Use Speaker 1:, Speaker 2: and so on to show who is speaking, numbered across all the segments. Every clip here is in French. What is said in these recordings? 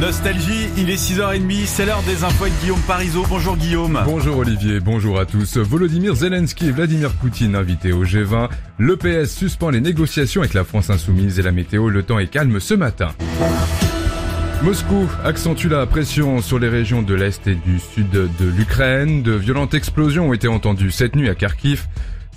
Speaker 1: Nostalgie, il est 6h30, c'est l'heure des infos avec Guillaume Parisot. Bonjour Guillaume.
Speaker 2: Bonjour Olivier, bonjour à tous. Volodymyr Zelensky et Vladimir Poutine invités au G20. Le PS suspend les négociations avec la France insoumise et la météo. Le temps est calme ce matin. Moscou accentue la pression sur les régions de l'Est et du Sud de l'Ukraine. De violentes explosions ont été entendues cette nuit à Kharkiv.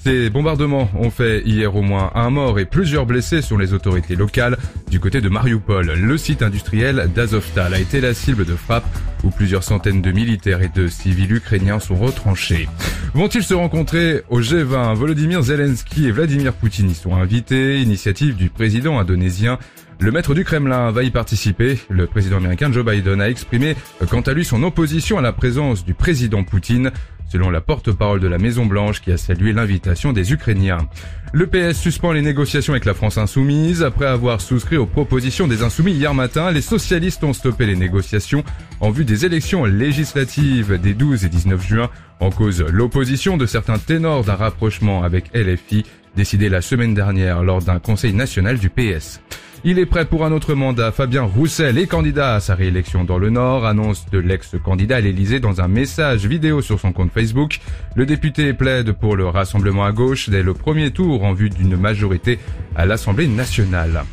Speaker 2: Ces bombardements ont fait hier au moins un mort et plusieurs blessés sur les autorités locales. Du côté de Mariupol, le site industriel d'Azovstal a été la cible de frappes où plusieurs centaines de militaires et de civils ukrainiens sont retranchés. Vont-ils se rencontrer au G20 Volodymyr Zelensky et Vladimir Poutine y sont invités, initiative du président indonésien le maître du Kremlin va y participer. Le président américain Joe Biden a exprimé quant à lui son opposition à la présence du président Poutine, selon la porte-parole de la Maison Blanche qui a salué l'invitation des Ukrainiens. Le PS suspend les négociations avec la France insoumise. Après avoir souscrit aux propositions des insoumis hier matin, les socialistes ont stoppé les négociations en vue des élections législatives des 12 et 19 juin. En cause l'opposition de certains ténors d'un rapprochement avec LFI décidé la semaine dernière lors d'un conseil national du PS. Il est prêt pour un autre mandat. Fabien Roussel est candidat à sa réélection dans le Nord, annonce de l'ex-candidat à l'Elysée dans un message vidéo sur son compte Facebook. Le député plaide pour le rassemblement à gauche dès le premier tour en vue d'une majorité à l'Assemblée nationale.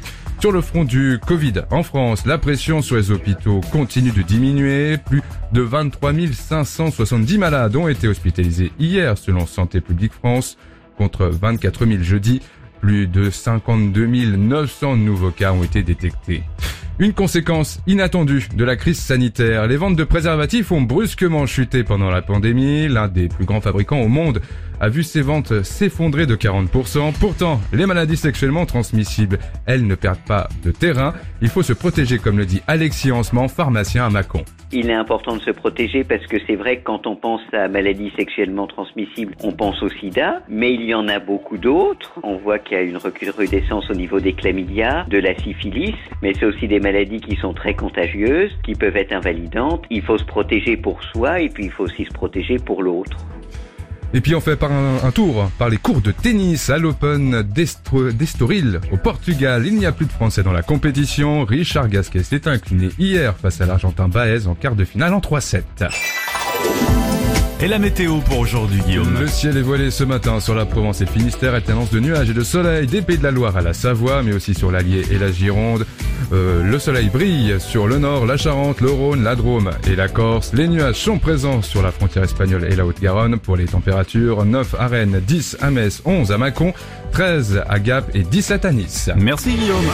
Speaker 2: Sur le front du Covid en France, la pression sur les hôpitaux continue de diminuer. Plus de 23 570 malades ont été hospitalisés hier selon Santé publique France contre 24 000 jeudi. Plus de 52 900 nouveaux cas ont été détectés. Une conséquence inattendue de la crise sanitaire, les ventes de préservatifs ont brusquement chuté pendant la pandémie. L'un des plus grands fabricants au monde a vu ses ventes s'effondrer de 40%. Pourtant, les maladies sexuellement transmissibles, elles ne perdent pas de terrain. Il faut se protéger, comme le dit Alexis Hansement, pharmacien à Mâcon.
Speaker 3: Il est important de se protéger parce que c'est vrai que quand on pense à maladies sexuellement transmissibles, on pense au sida, mais il y en a beaucoup d'autres. On voit qu'il y a une recrudescence au niveau des chlamydia, de la syphilis, mais c'est aussi des maladies qui sont très contagieuses, qui peuvent être invalidantes. Il faut se protéger pour soi et puis il faut aussi se protéger pour l'autre.
Speaker 2: Et puis on fait par un, tour par les cours de tennis à l'Open d'Estoril au Portugal. Il n'y a plus de Français dans la compétition. Richard Gasquet s'est incliné hier face à l'Argentin Baez en quart de finale en 3-7.
Speaker 1: Et la météo pour aujourd'hui, Guillaume
Speaker 2: Le ciel est voilé ce matin sur la Provence et le Finistère, alternance de nuages et de soleil, des Pays de la Loire à la Savoie, mais aussi sur l'Allier et la Gironde. Euh, le soleil brille sur le nord, la Charente, le Rhône, la Drôme et la Corse. Les nuages sont présents sur la frontière espagnole et la Haute-Garonne pour les températures. 9 à Rennes, 10 à Metz, 11 à Mâcon, 13 à Gap et 17 à Nice.
Speaker 1: Merci Guillaume